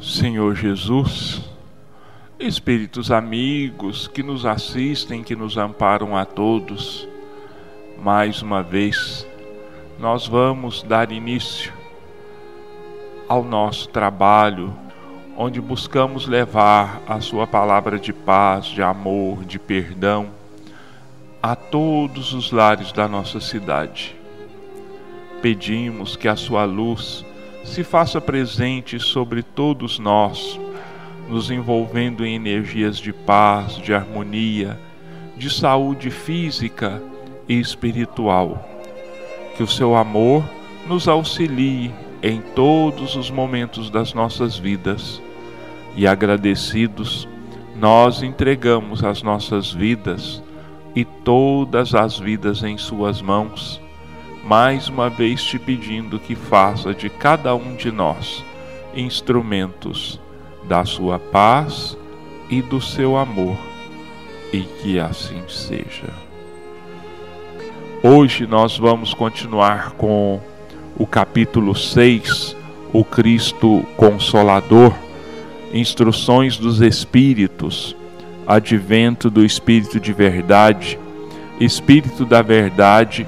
Senhor Jesus, Espíritos amigos que nos assistem, que nos amparam a todos, mais uma vez, nós vamos dar início ao nosso trabalho, onde buscamos levar a Sua palavra de paz, de amor, de perdão a todos os lares da nossa cidade. Pedimos que a Sua luz se faça presente sobre todos nós, nos envolvendo em energias de paz, de harmonia, de saúde física e espiritual. Que o seu amor nos auxilie em todos os momentos das nossas vidas. E agradecidos, nós entregamos as nossas vidas e todas as vidas em Suas mãos mais uma vez te pedindo que faça de cada um de nós instrumentos da sua paz e do seu amor, e que assim seja. Hoje nós vamos continuar com o capítulo 6, o Cristo Consolador, Instruções dos Espíritos, Advento do Espírito de Verdade, Espírito da Verdade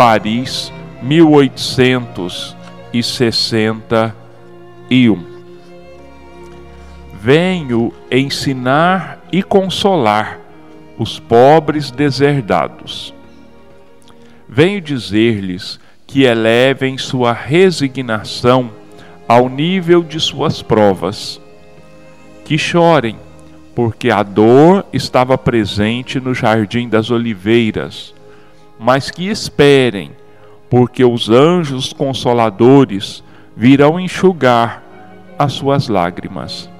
Paris, 1861. Venho ensinar e consolar os pobres deserdados. Venho dizer-lhes que elevem sua resignação ao nível de suas provas, que chorem, porque a dor estava presente no jardim das oliveiras mas que esperem, porque os anjos consoladores virão enxugar as suas lágrimas.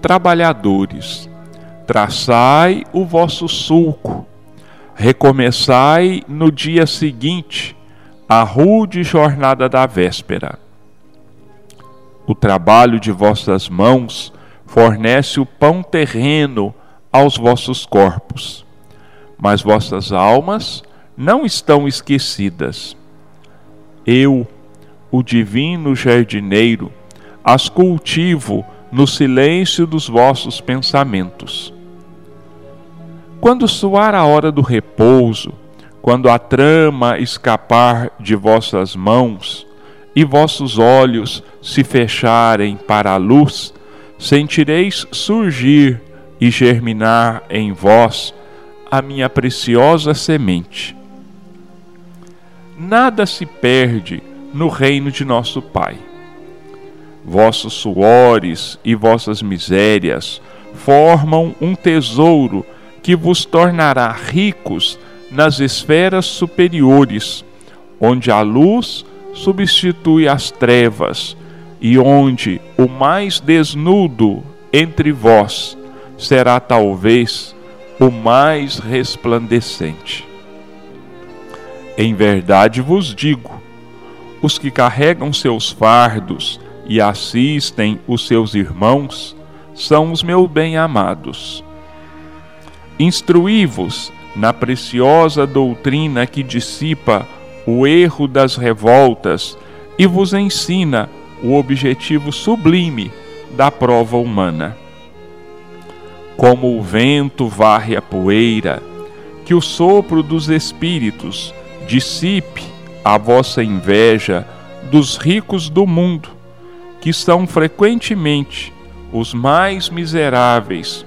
Trabalhadores, traçai o vosso sulco, recomeçai no dia seguinte a rude jornada da véspera. O trabalho de vossas mãos fornece o pão terreno aos vossos corpos mas vossas almas não estão esquecidas. Eu, o divino jardineiro, as cultivo no silêncio dos vossos pensamentos. Quando soar a hora do repouso, quando a trama escapar de vossas mãos e vossos olhos se fecharem para a luz, sentireis surgir e germinar em vós a minha preciosa semente. Nada se perde no reino de nosso Pai. Vossos suores e vossas misérias formam um tesouro que vos tornará ricos nas esferas superiores, onde a luz substitui as trevas e onde o mais desnudo entre vós será talvez o mais resplandecente. Em verdade vos digo: os que carregam seus fardos e assistem os seus irmãos são os meus bem-amados. Instruí-vos na preciosa doutrina que dissipa o erro das revoltas e vos ensina o objetivo sublime da prova humana como o vento varre a poeira, que o sopro dos espíritos dissipe a vossa inveja dos ricos do mundo, que são frequentemente os mais miseráveis,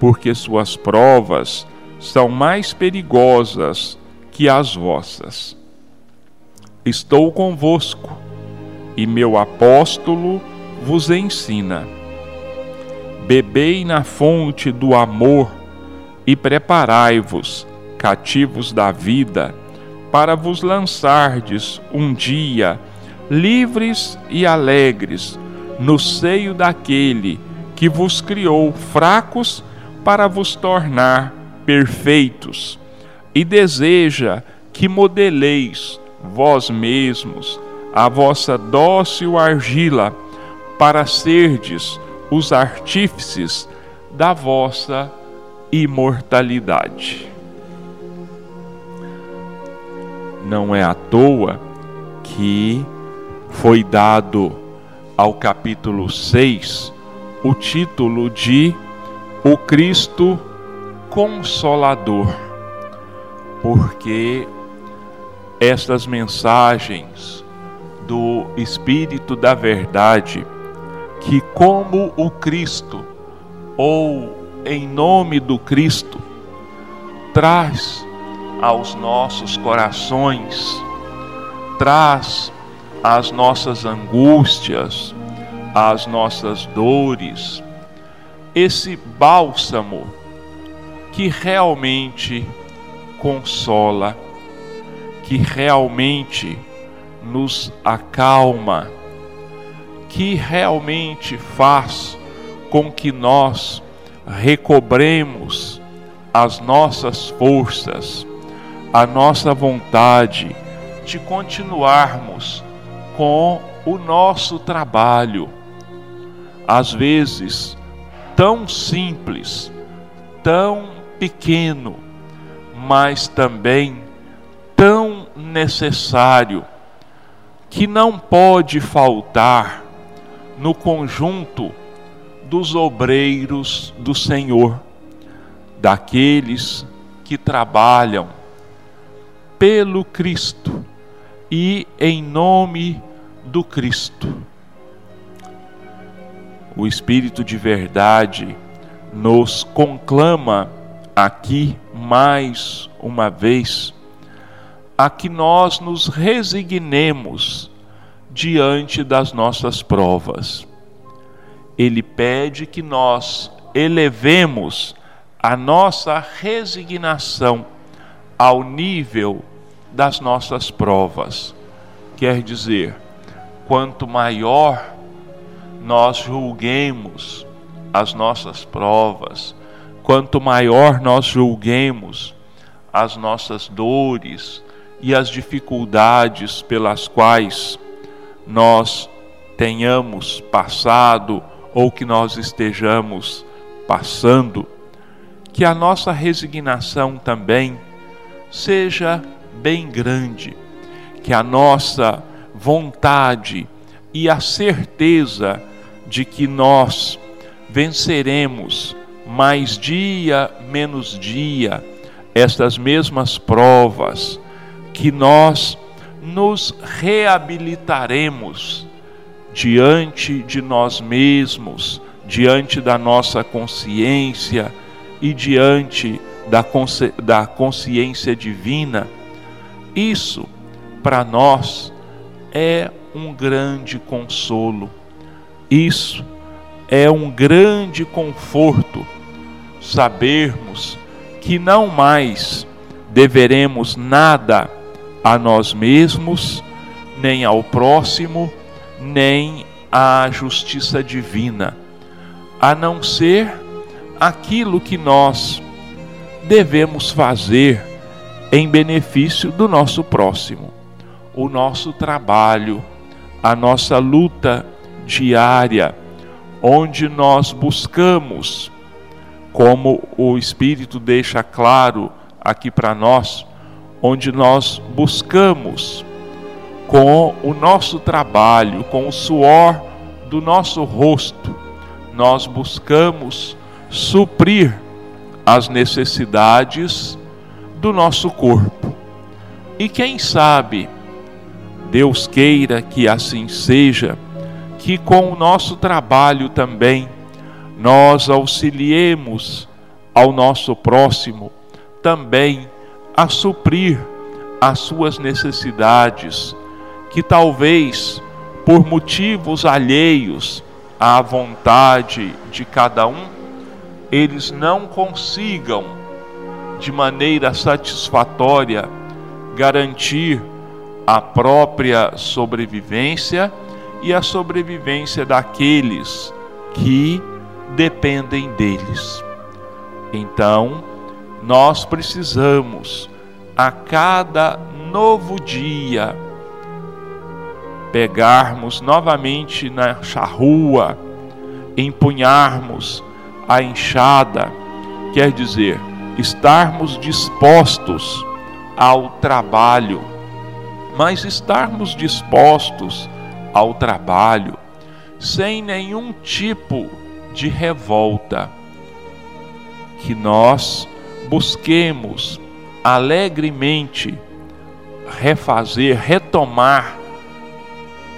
porque suas provas são mais perigosas que as vossas. Estou convosco, e meu apóstolo vos ensina bebei na fonte do amor e preparai-vos, cativos da vida, para vos lançardes um dia, livres e alegres, no seio daquele que vos criou fracos para vos tornar perfeitos, e deseja que modeleis vós mesmos a vossa dócil argila, para serdes os artífices da vossa imortalidade. Não é à toa que foi dado ao capítulo 6 o título de O Cristo Consolador, porque estas mensagens do Espírito da Verdade, que como o Cristo, ou em nome do Cristo, traz aos nossos corações, traz as nossas angústias, as nossas dores, esse bálsamo que realmente consola, que realmente nos acalma, que realmente faz com que nós recobremos as nossas forças, a nossa vontade de continuarmos com o nosso trabalho, às vezes tão simples, tão pequeno, mas também tão necessário, que não pode faltar no conjunto dos obreiros do Senhor, daqueles que trabalham pelo Cristo e em nome do Cristo. O Espírito de verdade nos conclama aqui mais uma vez a que nós nos resignemos diante das nossas provas. Ele pede que nós elevemos a nossa resignação ao nível das nossas provas. Quer dizer, quanto maior nós julguemos as nossas provas, quanto maior nós julguemos as nossas dores e as dificuldades pelas quais nós tenhamos passado ou que nós estejamos passando, que a nossa resignação também seja bem grande, que a nossa vontade e a certeza de que nós venceremos mais dia menos dia estas mesmas provas, que nós nos reabilitaremos diante de nós mesmos, diante da nossa consciência e diante da, consci da consciência divina, isso para nós é um grande consolo, isso é um grande conforto, sabermos que não mais deveremos nada a nós mesmos, nem ao próximo, nem à justiça divina, a não ser aquilo que nós devemos fazer em benefício do nosso próximo, o nosso trabalho, a nossa luta diária, onde nós buscamos, como o Espírito deixa claro aqui para nós, onde nós buscamos com o nosso trabalho, com o suor do nosso rosto, nós buscamos suprir as necessidades do nosso corpo. E quem sabe, Deus queira que assim seja, que com o nosso trabalho também nós auxiliemos ao nosso próximo também a suprir as suas necessidades que talvez por motivos alheios à vontade de cada um, eles não consigam de maneira satisfatória garantir a própria sobrevivência e a sobrevivência daqueles que dependem deles. Então, nós precisamos a cada novo dia pegarmos novamente na charrua, empunharmos a enxada, quer dizer, estarmos dispostos ao trabalho, mas estarmos dispostos ao trabalho sem nenhum tipo de revolta. Que nós busquemos alegremente refazer, retomar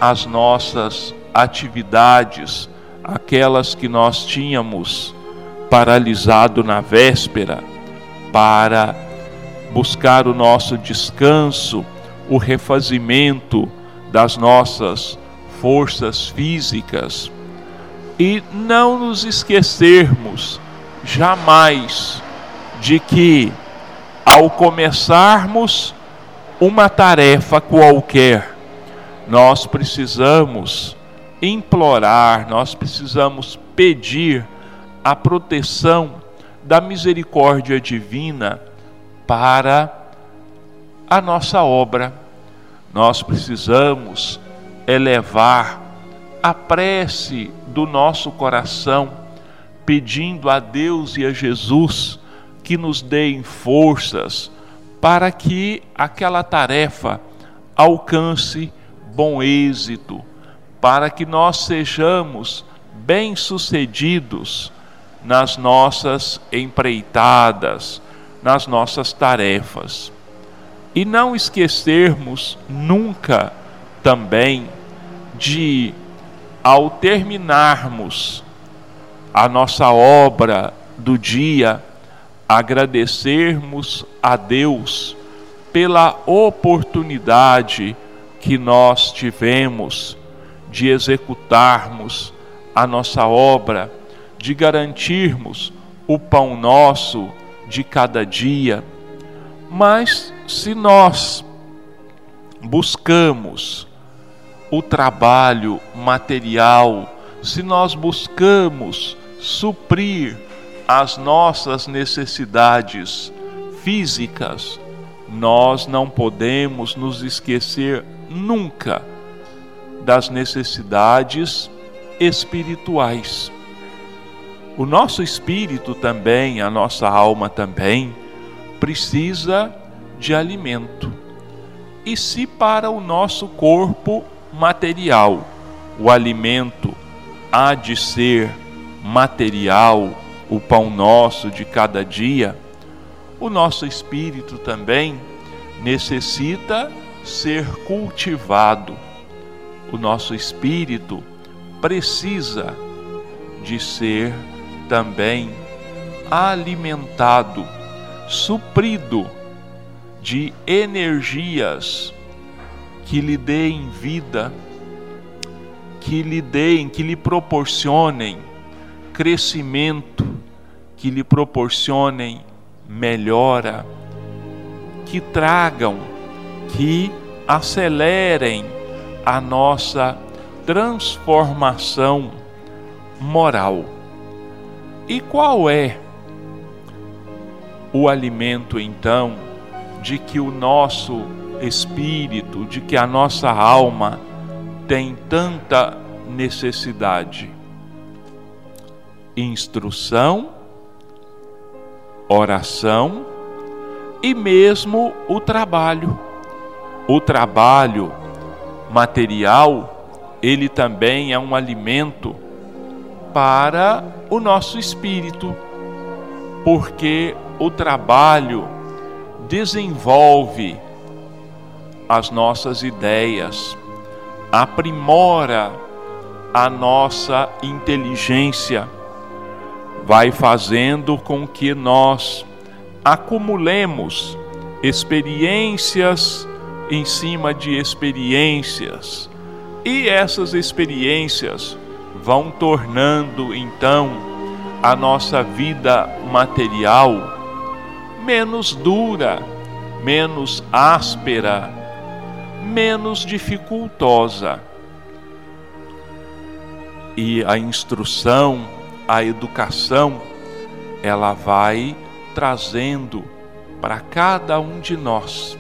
as nossas atividades, aquelas que nós tínhamos paralisado na véspera, para buscar o nosso descanso, o refazimento das nossas forças físicas. E não nos esquecermos jamais de que ao começarmos uma tarefa qualquer, nós precisamos implorar, nós precisamos pedir a proteção da misericórdia divina para a nossa obra. Nós precisamos elevar a prece do nosso coração, pedindo a Deus e a Jesus que nos deem forças para que aquela tarefa alcance bom êxito, para que nós sejamos bem-sucedidos nas nossas empreitadas, nas nossas tarefas. E não esquecermos nunca também de, ao terminarmos a nossa obra do dia, agradecermos a Deus pela oportunidade que nós tivemos de executarmos a nossa obra, de garantirmos o pão nosso de cada dia. Mas se nós buscamos o trabalho material, se nós buscamos suprir as nossas necessidades físicas, nós não podemos nos esquecer nunca das necessidades espirituais. O nosso espírito também, a nossa alma também, precisa de alimento. E se para o nosso corpo material o alimento há de ser material, o pão nosso de cada dia, o nosso espírito também necessita ser cultivado. O nosso espírito precisa de ser também alimentado, suprido de energias que lhe deem vida, que lhe deem, que lhe proporcionem crescimento, que lhe proporcionem melhora, que tragam, que acelerem a nossa transformação moral. E qual é o alimento então de que o nosso espírito, de que a nossa alma tem tanta necessidade? instrução, oração e mesmo o trabalho. O trabalho material, ele também é um alimento para o nosso espírito, porque o trabalho desenvolve as nossas ideias, aprimora a nossa inteligência vai fazendo com que nós acumulemos experiências em cima de experiências, e essas experiências vão tornando então a nossa vida material menos dura, menos áspera, menos dificultosa. E a instrução a educação ela vai trazendo para cada um de nós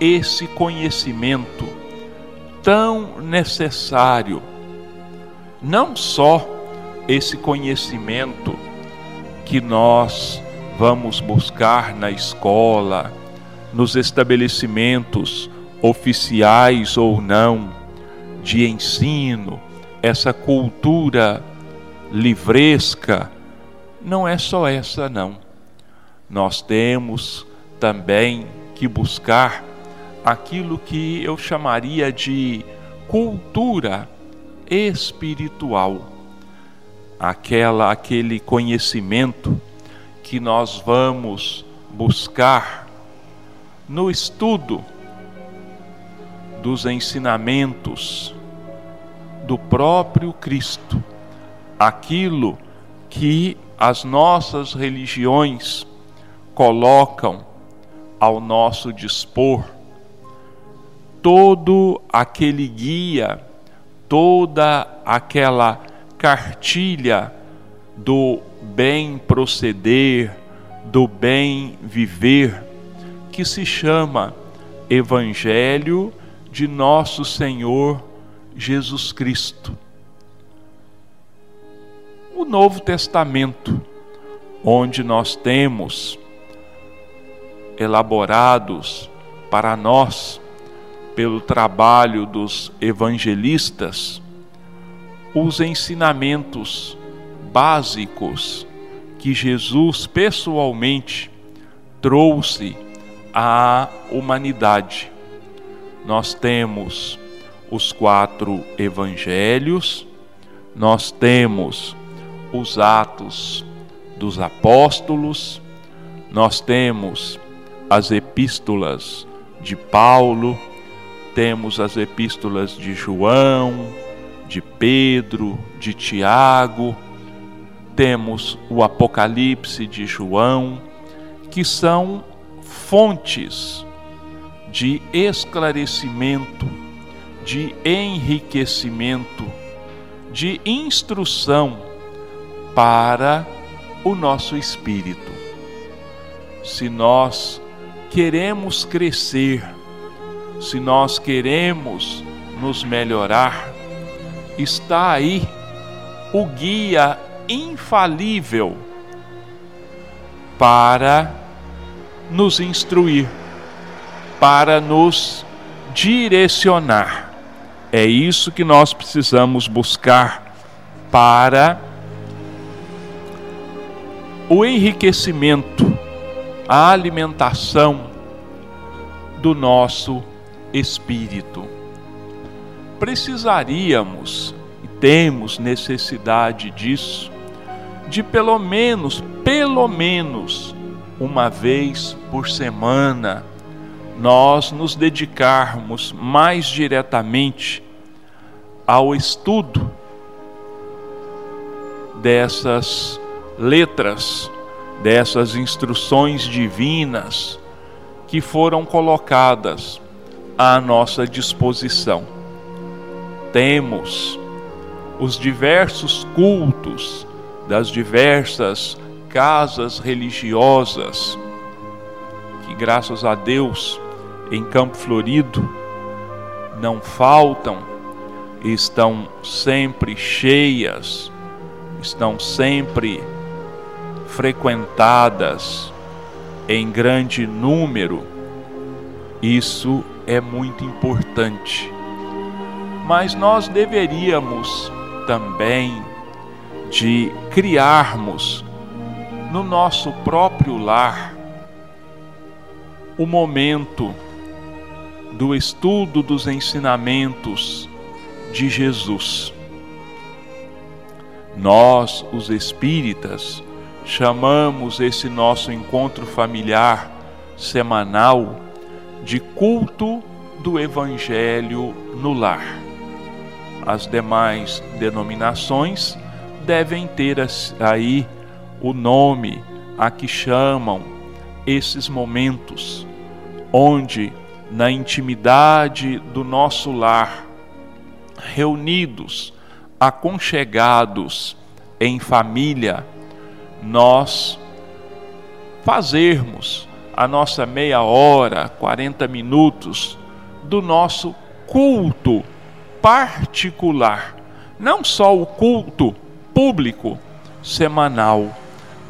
esse conhecimento tão necessário, não só esse conhecimento que nós vamos buscar na escola, nos estabelecimentos oficiais ou não de ensino, essa cultura livresca, não é só essa, não. Nós temos também que buscar aquilo que eu chamaria de cultura espiritual. Aquela aquele conhecimento que nós vamos buscar no estudo dos ensinamentos do próprio Cristo, aquilo que as nossas religiões colocam ao nosso dispor, todo aquele guia, toda aquela cartilha do bem proceder, do bem viver, que se chama Evangelho de Nosso Senhor Jesus Cristo. O Novo Testamento, onde nós temos elaborados para nós, pelo trabalho dos evangelistas, os ensinamentos básicos que Jesus pessoalmente trouxe à humanidade. Nós temos os quatro evangelhos, nós temos os Atos dos Apóstolos, nós temos as epístolas de Paulo, temos as epístolas de João, de Pedro, de Tiago, temos o Apocalipse de João, que são fontes de esclarecimento de enriquecimento, de instrução para o nosso espírito. Se nós queremos crescer, se nós queremos nos melhorar, está aí o guia infalível para nos instruir, para nos direcionar. É isso que nós precisamos buscar para o enriquecimento, a alimentação do nosso espírito. Precisaríamos e temos necessidade disso, de pelo menos, pelo menos, uma vez por semana, nós nos dedicarmos mais diretamente ao estudo dessas letras, dessas instruções divinas que foram colocadas à nossa disposição. Temos os diversos cultos das diversas casas religiosas que, graças a Deus, em Campo Florido não faltam, estão sempre cheias, estão sempre frequentadas em grande número. Isso é muito importante. Mas nós deveríamos também de criarmos no nosso próprio lar o momento do estudo dos ensinamentos de Jesus. Nós, os espíritas, chamamos esse nosso encontro familiar semanal de culto do Evangelho no lar. As demais denominações devem ter aí o nome a que chamam esses momentos, onde na intimidade do nosso lar, reunidos, aconchegados em família, nós fazermos a nossa meia hora, 40 minutos do nosso culto particular, não só o culto público semanal,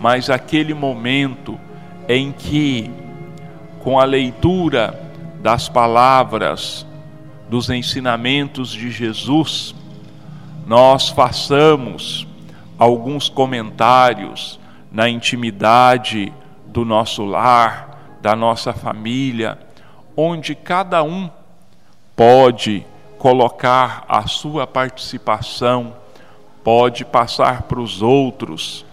mas aquele momento em que, com a leitura das palavras, dos ensinamentos de Jesus, nós façamos alguns comentários na intimidade do nosso lar, da nossa família, onde cada um pode colocar a sua participação, pode passar para os outros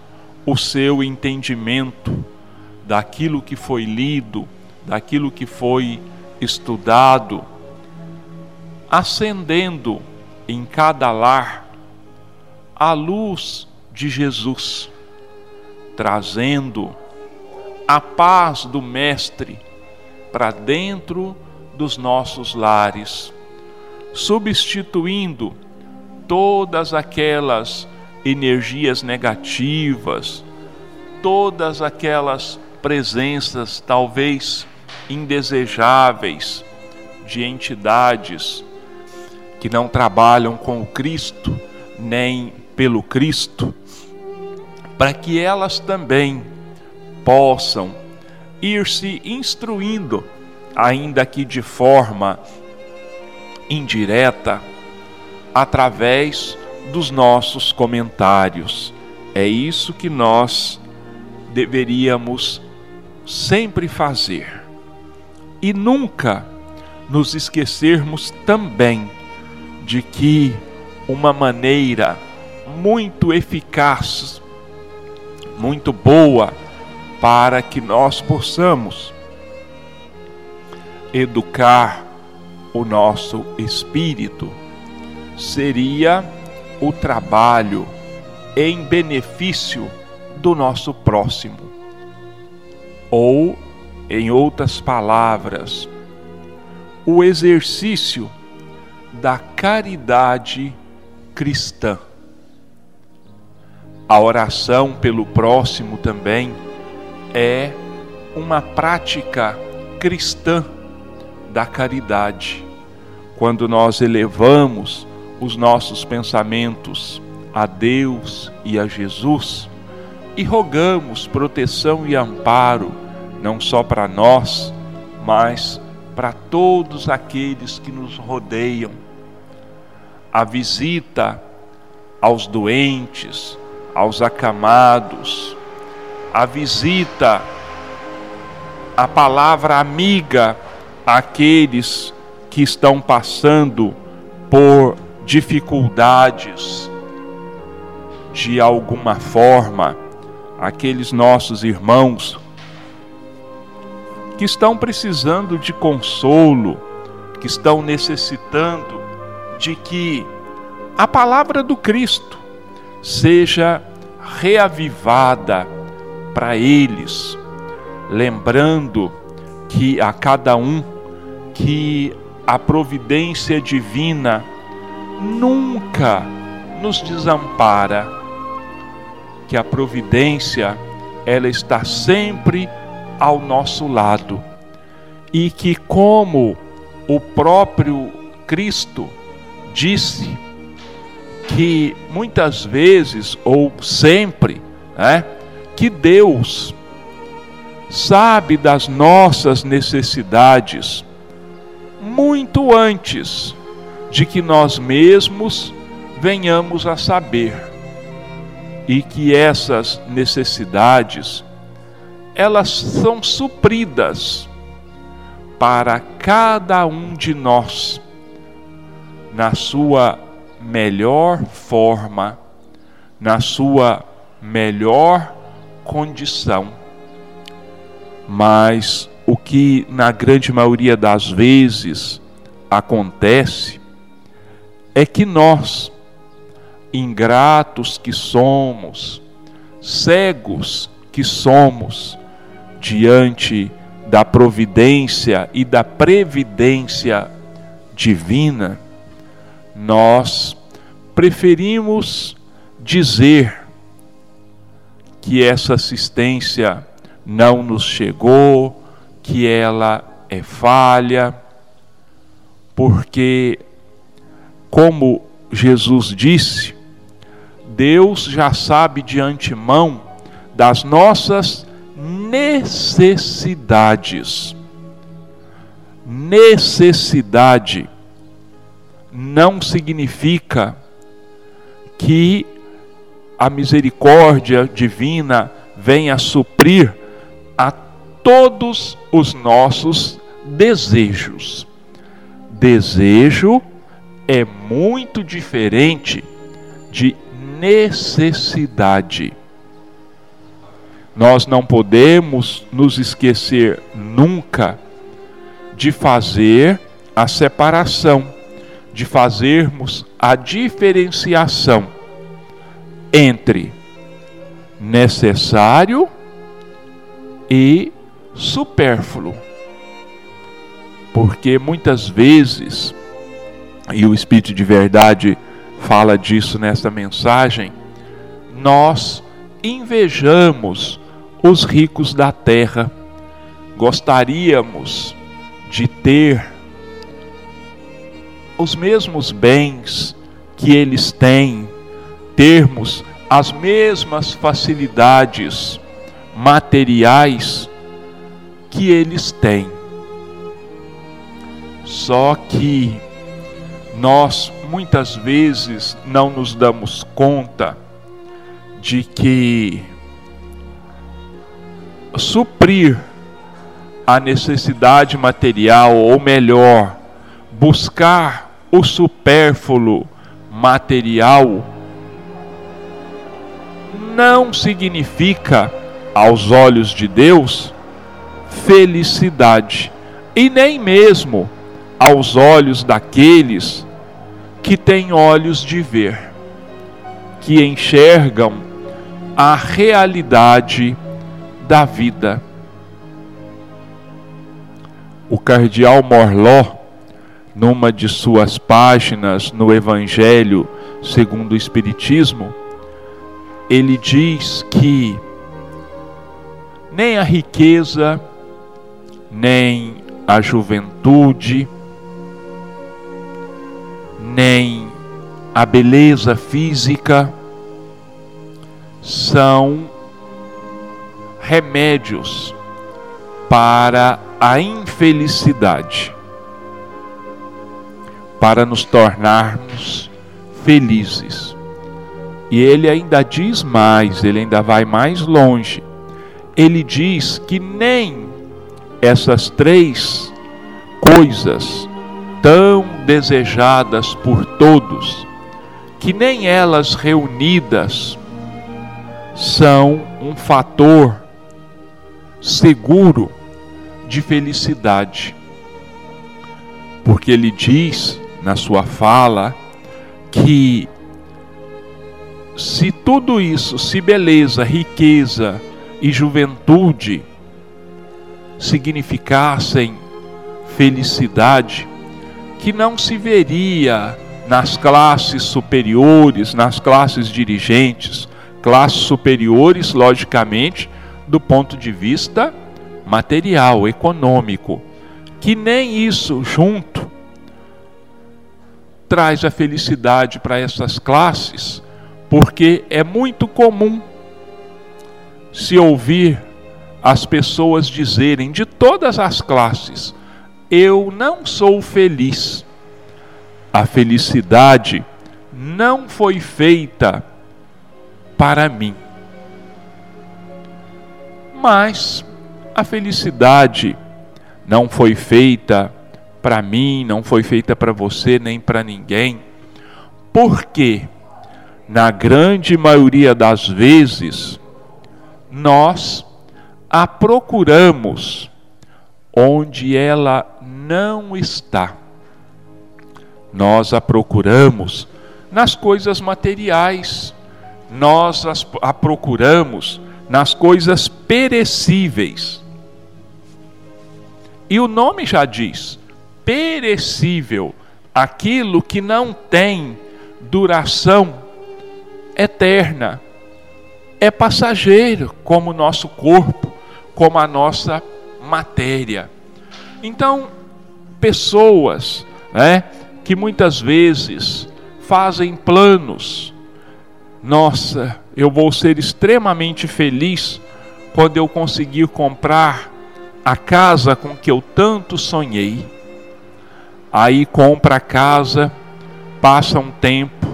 o seu entendimento daquilo que foi lido, daquilo que foi estudado, acendendo em cada lar a luz de Jesus, trazendo a paz do Mestre para dentro dos nossos lares, substituindo todas aquelas energias negativas, todas aquelas presenças talvez indesejáveis de entidades que não trabalham com o Cristo nem pelo Cristo, para que elas também possam ir se instruindo, ainda que de forma indireta, através dos nossos comentários. É isso que nós deveríamos sempre fazer. E nunca nos esquecermos também de que uma maneira muito eficaz, muito boa, para que nós possamos educar o nosso espírito seria o trabalho em benefício do nosso próximo. Ou, em outras palavras, o exercício da caridade cristã. A oração pelo próximo também é uma prática cristã da caridade. Quando nós elevamos os nossos pensamentos a Deus e a Jesus e rogamos proteção e amparo não só para nós, mas para todos aqueles que nos rodeiam. A visita aos doentes, aos acamados, a visita, a palavra amiga àqueles que estão passando por dificuldades de alguma forma, aqueles nossos irmãos que estão precisando de consolo, que estão necessitando de que a palavra do Cristo seja reavivada para eles, lembrando que a cada um que a providência divina nunca nos desampara, que a providência ela está sempre ao nosso lado e que como o próprio Cristo disse que muitas vezes ou sempre, né, que Deus sabe das nossas necessidades muito antes de que nós mesmos venhamos a saber. E que essas necessidades elas são supridas para cada um de nós na sua melhor forma, na sua melhor condição. Mas o que na grande maioria das vezes acontece é que nós, ingratos que somos, cegos que somos, diante da providência e da previdência divina, nós preferimos dizer que essa assistência não nos chegou, que ela é falha, porque, como Jesus disse, Deus já sabe de antemão das nossas necessidades. Necessidade não significa que a misericórdia divina venha suprir a todos os nossos desejos. Desejo é muito diferente de necessidade. Nós não podemos nos esquecer nunca de fazer a separação, de fazermos a diferenciação entre necessário e supérfluo. Porque muitas vezes, e o Espírito de Verdade fala disso nesta mensagem, nós invejamos os ricos da terra. Gostaríamos de ter os mesmos bens que eles têm, termos as mesmas facilidades materiais que eles têm. Só que nós muitas vezes não nos damos conta de que suprir a necessidade material, ou melhor, buscar o supérfluo material, não significa, aos olhos de Deus, felicidade, e nem mesmo aos olhos daqueles que têm olhos de ver, que enxergam a realidade da vida. O cardeal Morló, numa de suas páginas no Evangelho segundo o Espiritismo, ele diz que nem a riqueza, nem a juventude, nem a beleza física são remédios para a infelicidade, para nos tornarmos felizes. E ele ainda diz mais, ele ainda vai mais longe. Ele diz que nem essas três coisas tão desejadas por todos, que nem elas reunidas são um fator seguro de felicidade. Porque ele diz na sua fala que se tudo isso, se beleza, riqueza e juventude significassem felicidade, que não se veria nas classes superiores, nas classes dirigentes, classes superiores, logicamente, do ponto de vista material, econômico, que nem isso junto traz a felicidade para essas classes, porque é muito comum se ouvir as pessoas dizerem de todas as classes: eu não sou feliz. A felicidade não foi feita para mim. Mas a felicidade não foi feita para mim, não foi feita para você, nem para ninguém. Porque, na grande maioria das vezes, nós a procuramos onde ela não está. Nós a procuramos nas coisas materiais, nós a procuramos nas coisas perecíveis. E o nome já diz: perecível, aquilo que não tem duração eterna. É passageiro, como o nosso corpo, como a nossa matéria. Então, pessoas né, que muitas vezes fazem planos, nossa, eu vou ser extremamente feliz quando eu conseguir comprar a casa com que eu tanto sonhei. Aí compra a casa, passa um tempo,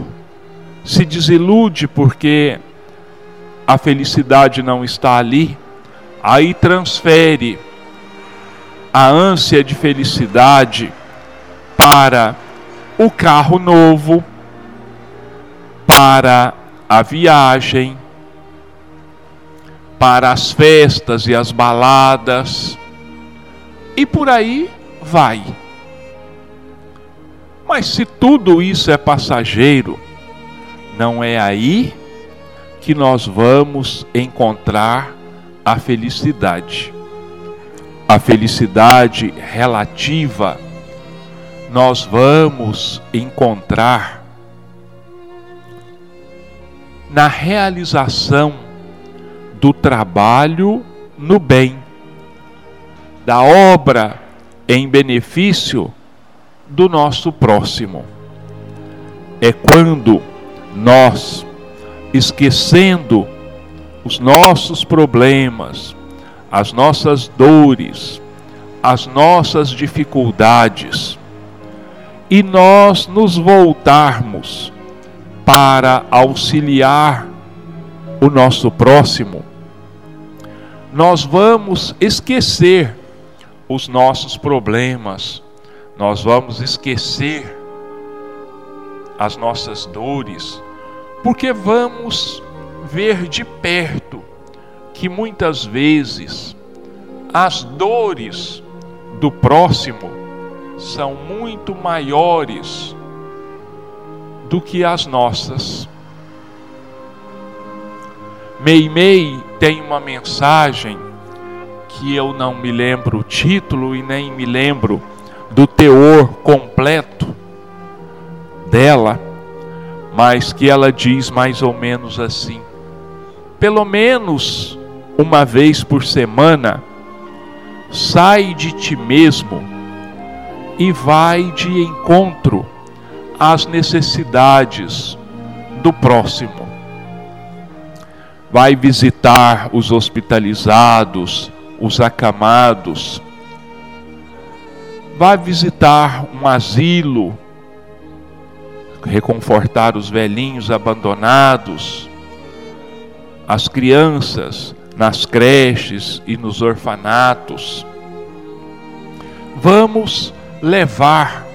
se desilude porque a felicidade não está ali, aí transfere a ânsia de felicidade para o carro novo, para a viagem, para as festas e as baladas, e por aí vai. Mas se tudo isso é passageiro, não é aí que nós vamos encontrar a felicidade. A felicidade relativa nós vamos encontrar na realização do trabalho no bem, da obra em benefício do nosso próximo. É quando nós, esquecendo os nossos problemas, as nossas dores, as nossas dificuldades, e nós nos voltarmos para auxiliar o nosso próximo, nós vamos esquecer os nossos problemas, nós vamos esquecer as nossas dores, porque vamos ver de perto que muitas vezes as dores do próximo são muito maiores do que as nossas. Meimei tem uma mensagem que eu não me lembro o título e nem me lembro do teor completo dela, mas que ela diz mais ou menos assim: pelo menos uma vez por semana, sai de ti mesmo e vai de encontro às necessidades do próximo. Vai visitar os hospitalizados, os acamados, vai visitar um asilo, reconfortar os velhinhos abandonados, as crianças nas creches e nos orfanatos. Vamos levar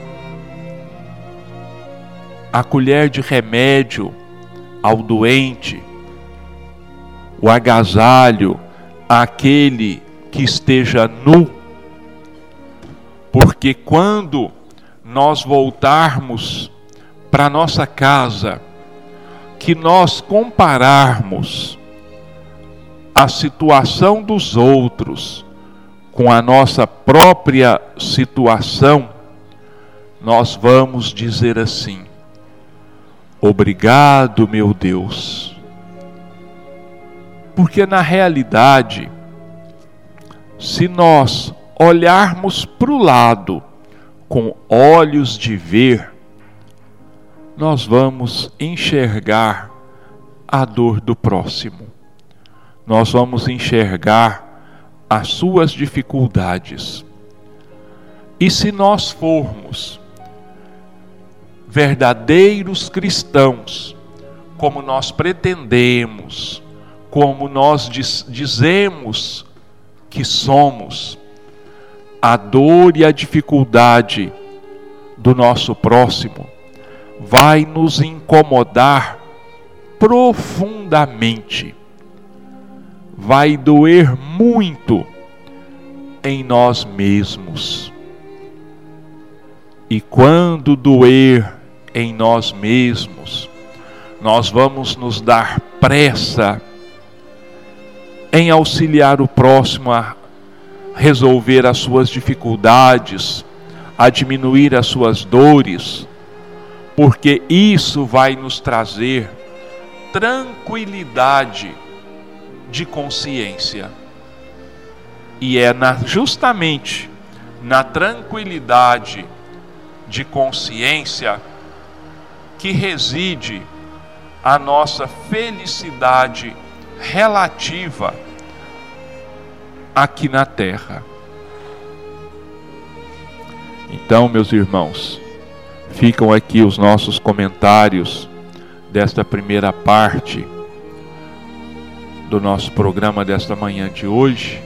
a colher de remédio ao doente, o agasalho àquele que esteja nu, porque quando nós voltarmos para nossa casa, que nós compararmos a situação dos outros com a nossa própria situação, nós vamos dizer assim: Obrigado, meu Deus. Porque na realidade, se nós olharmos para o lado com olhos de ver, nós vamos enxergar a dor do próximo. Nós vamos enxergar as suas dificuldades. E se nós formos verdadeiros cristãos, como nós pretendemos, como nós diz, dizemos que somos, a dor e a dificuldade do nosso próximo vai nos incomodar profundamente, vai doer muito em nós mesmos. E quando doer em nós mesmos, nós vamos nos dar pressa em auxiliar o próximo a resolver as suas dificuldades, a diminuir as suas dores, porque isso vai nos trazer tranquilidade de consciência. E é na, justamente na tranquilidade de consciência que reside a nossa felicidade relativa aqui na terra. Então, meus irmãos, ficam aqui os nossos comentários desta primeira parte do nosso programa desta manhã de hoje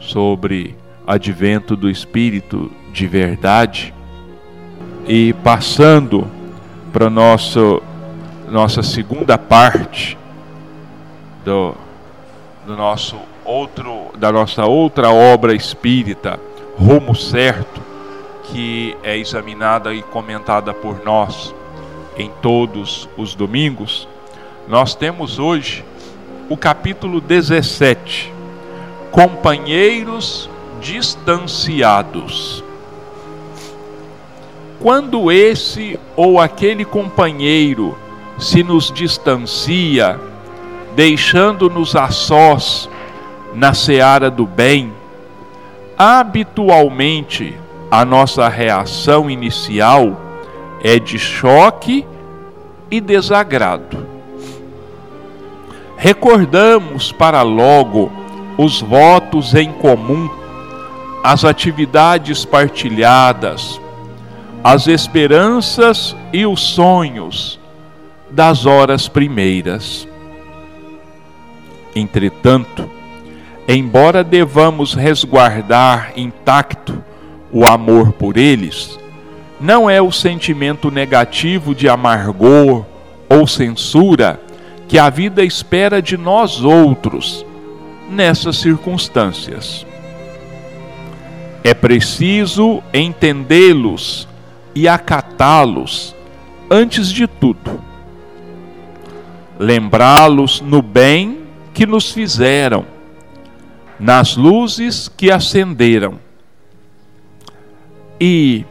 sobre advento do Espírito de verdade e passando para nosso nossa segunda parte do, do nosso outro da nossa outra obra espírita Rumo Certo que é examinada e comentada por nós em todos os domingos. Nós temos hoje o capítulo 17 Companheiros distanciados. Quando esse ou aquele companheiro se nos distancia, deixando-nos a sós na seara do bem, habitualmente a nossa reação inicial é de choque e desagrado. Recordamos para logo os votos em comum, as atividades partilhadas, as esperanças e os sonhos das horas primeiras. Entretanto, embora devamos resguardar intacto o amor por eles, não é o sentimento negativo de amargor ou censura que a vida espera de nós outros nessas circunstâncias. É preciso entendê-los e acatá-los antes de tudo. Lembrá-los no bem que nos fizeram, nas luzes que acenderam. E,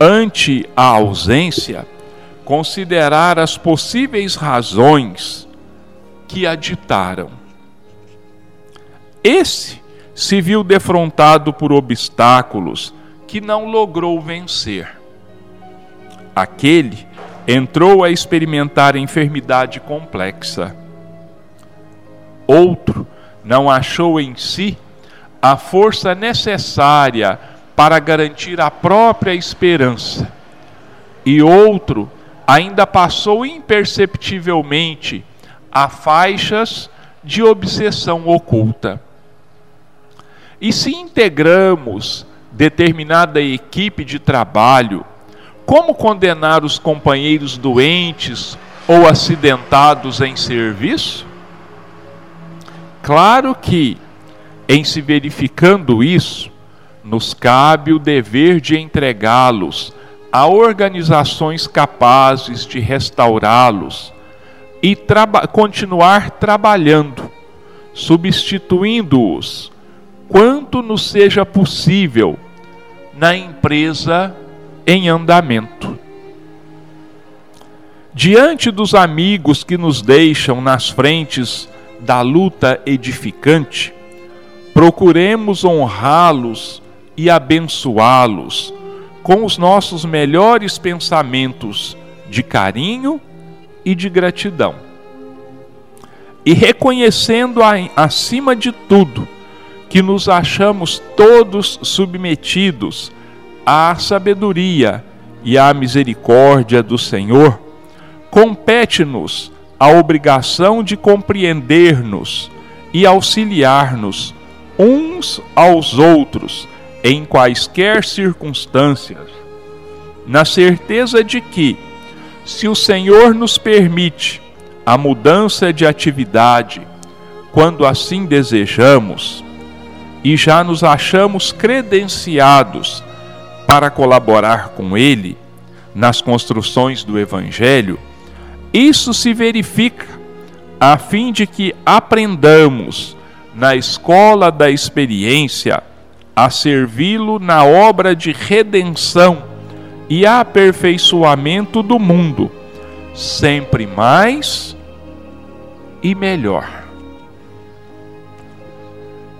ante a ausência, considerar as possíveis razões que a ditaram. Esse se viu defrontado por obstáculos que não logrou vencer Aquele entrou a experimentar enfermidade complexa. Outro não achou em si a força necessária para garantir a própria esperança. E outro ainda passou imperceptivelmente a faixas de obsessão oculta. E se integramos determinada equipe de trabalho como condenar os companheiros doentes ou acidentados em serviço? Claro que, em se verificando isso, nos cabe o dever de entregá-los a organizações capazes de restaurá-los e traba continuar trabalhando, substituindo-os, quanto nos seja possível, na empresa em andamento. Diante dos amigos que nos deixam nas frentes da luta edificante, procuremos honrá-los e abençoá-los com os nossos melhores pensamentos de carinho e de gratidão. E reconhecendo acima de tudo que nos achamos todos submetidos à sabedoria e à misericórdia do Senhor, compete-nos a obrigação de compreender-nos e auxiliar-nos uns aos outros em quaisquer circunstâncias, na certeza de que, se o Senhor nos permite a mudança de atividade, quando assim desejamos, e já nos achamos credenciados para colaborar com ele nas construções do Evangelho, isso se verifica a fim de que aprendamos na escola da experiência a servi-lo na obra de redenção e aperfeiçoamento do mundo, sempre mais e melhor.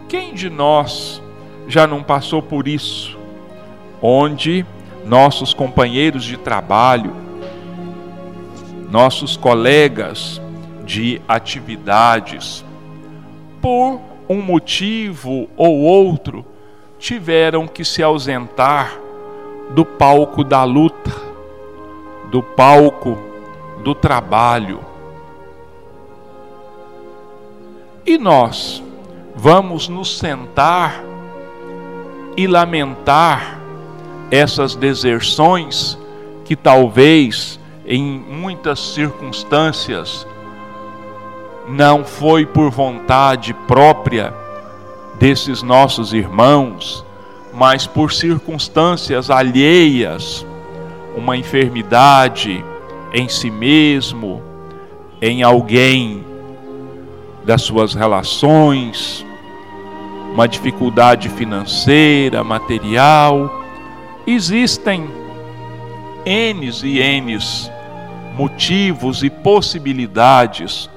Quem de nós já não passou por isso? onde nossos companheiros de trabalho, nossos colegas de atividades, por um motivo ou outro, tiveram que se ausentar do palco da luta, do palco do trabalho. E nós vamos nos sentar e lamentar essas deserções que talvez em muitas circunstâncias não foi por vontade própria desses nossos irmãos, mas por circunstâncias alheias, uma enfermidade em si mesmo, em alguém das suas relações, uma dificuldade financeira, material. Existem N's e N's motivos e possibilidades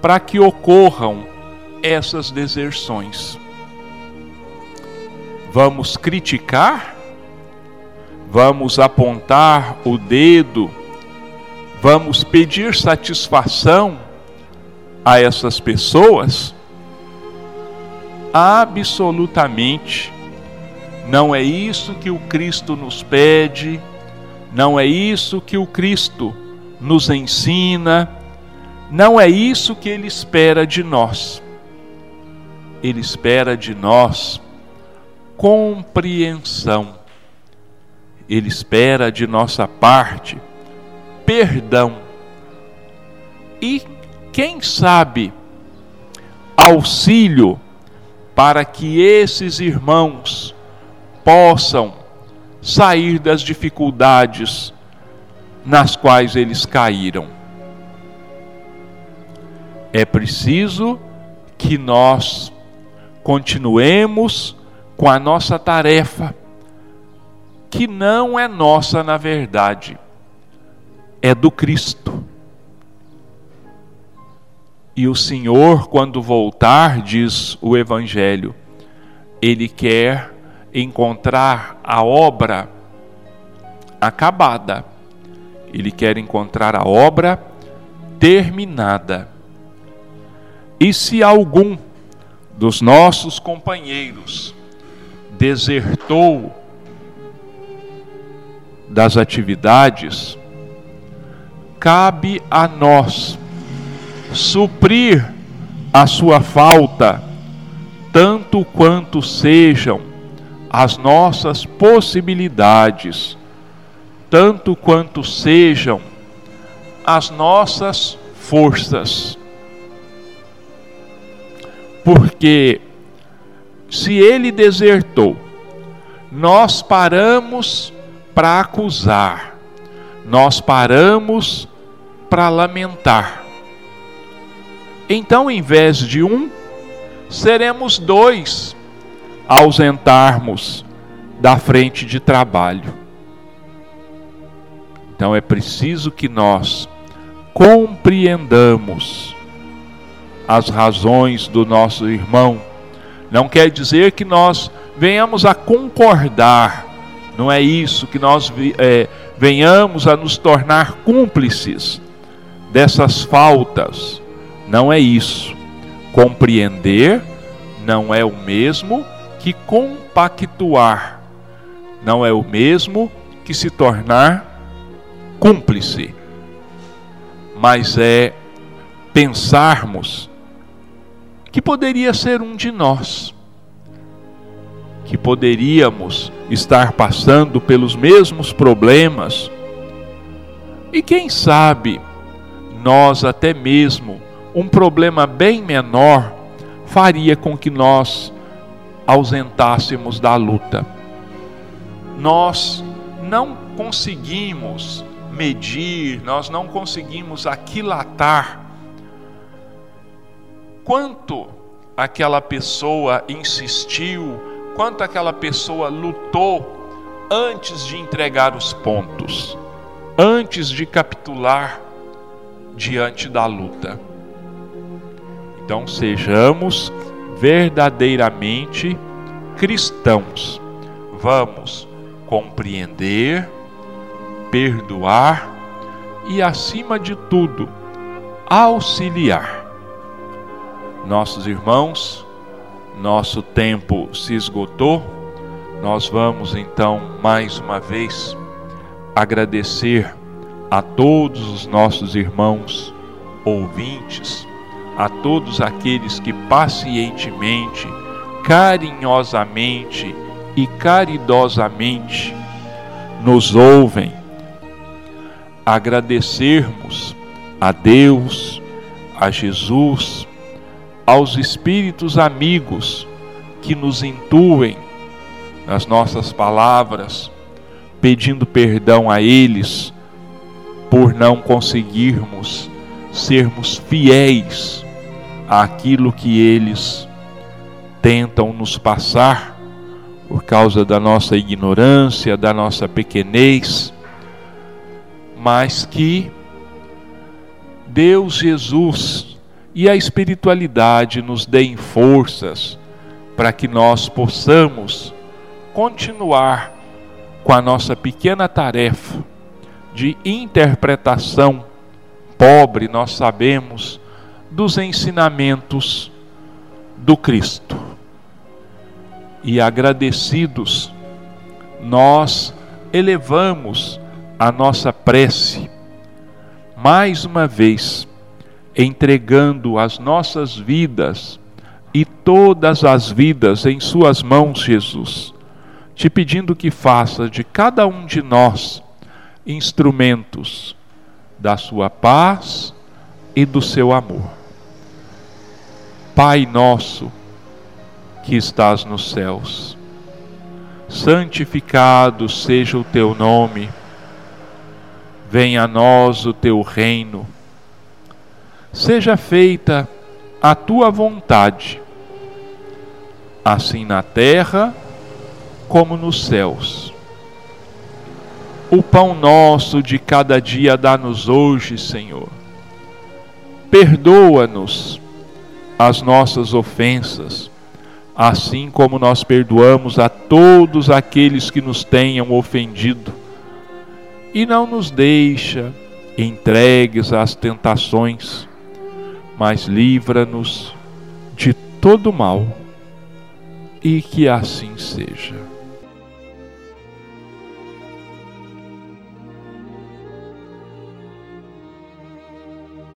para que ocorram essas deserções. Vamos criticar? Vamos apontar o dedo? Vamos pedir satisfação a essas pessoas? Absolutamente. Não é isso que o Cristo nos pede, não é isso que o Cristo nos ensina, não é isso que ele espera de nós. Ele espera de nós compreensão. Ele espera de nossa parte perdão. E, quem sabe, auxílio para que esses irmãos possam sair das dificuldades nas quais eles caíram. É preciso que nós continuemos com a nossa tarefa, que não é nossa na verdade, é do Cristo. E o Senhor, quando voltar, diz o Evangelho, Ele quer encontrar a obra acabada, Ele quer encontrar a obra terminada. E se algum dos nossos companheiros desertou das atividades, cabe a nós suprir a sua falta, tanto quanto sejam as nossas possibilidades, tanto quanto sejam as nossas forças. Porque se ele desertou, nós paramos para acusar, nós paramos para lamentar. Então, em vez de um, seremos dois ausentarmos da frente de trabalho. Então é preciso que nós compreendamos as razões do nosso irmão não quer dizer que nós venhamos a concordar, não é isso, que nós é, venhamos a nos tornar cúmplices dessas faltas. Não é isso. Compreender não é o mesmo que compactuar, não é o mesmo que se tornar cúmplice, mas é pensarmos que poderia ser um de nós, que poderíamos estar passando pelos mesmos problemas, e quem sabe nós até mesmo um problema bem menor faria com que nós ausentássemos da luta. Nós não conseguimos medir, nós não conseguimos aquilatar quanto aquela pessoa insistiu, quanto aquela pessoa lutou antes de entregar os pontos, antes de capitular diante da luta. Então sejamos verdadeiramente cristãos. Vamos compreender, perdoar e, acima de tudo, auxiliar nossos irmãos, nosso tempo se esgotou. Nós vamos então mais uma vez agradecer a todos os nossos irmãos ouvintes, a todos aqueles que pacientemente, carinhosamente e caridosamente nos ouvem, agradecermos a Deus, a Jesus, aos espíritos amigos que nos intuem nas nossas palavras, pedindo perdão a eles por não conseguirmos sermos fiéis àquilo que eles tentam nos passar por causa da nossa ignorância, da nossa pequenez, mas que Deus Jesus e a espiritualidade nos deem forças para que nós possamos continuar com a nossa pequena tarefa de interpretação pobre, nós sabemos, dos ensinamentos do Cristo. E agradecidos, nós elevamos a nossa prece, mais uma vez, entregando as nossas vidas e todas as vidas em Suas mãos, Jesus te pedindo que faça de cada um de nós instrumentos da sua paz e do seu amor. Pai nosso que estás nos céus, santificado seja o teu nome, venha a nós o teu reino, seja feita a tua vontade, assim na terra como nos céus. O pão nosso de cada dia dá-nos hoje, Senhor. Perdoa-nos as nossas ofensas, assim como nós perdoamos a todos aqueles que nos tenham ofendido. E não nos deixa entregues às tentações, mas livra-nos de todo mal. E que assim seja.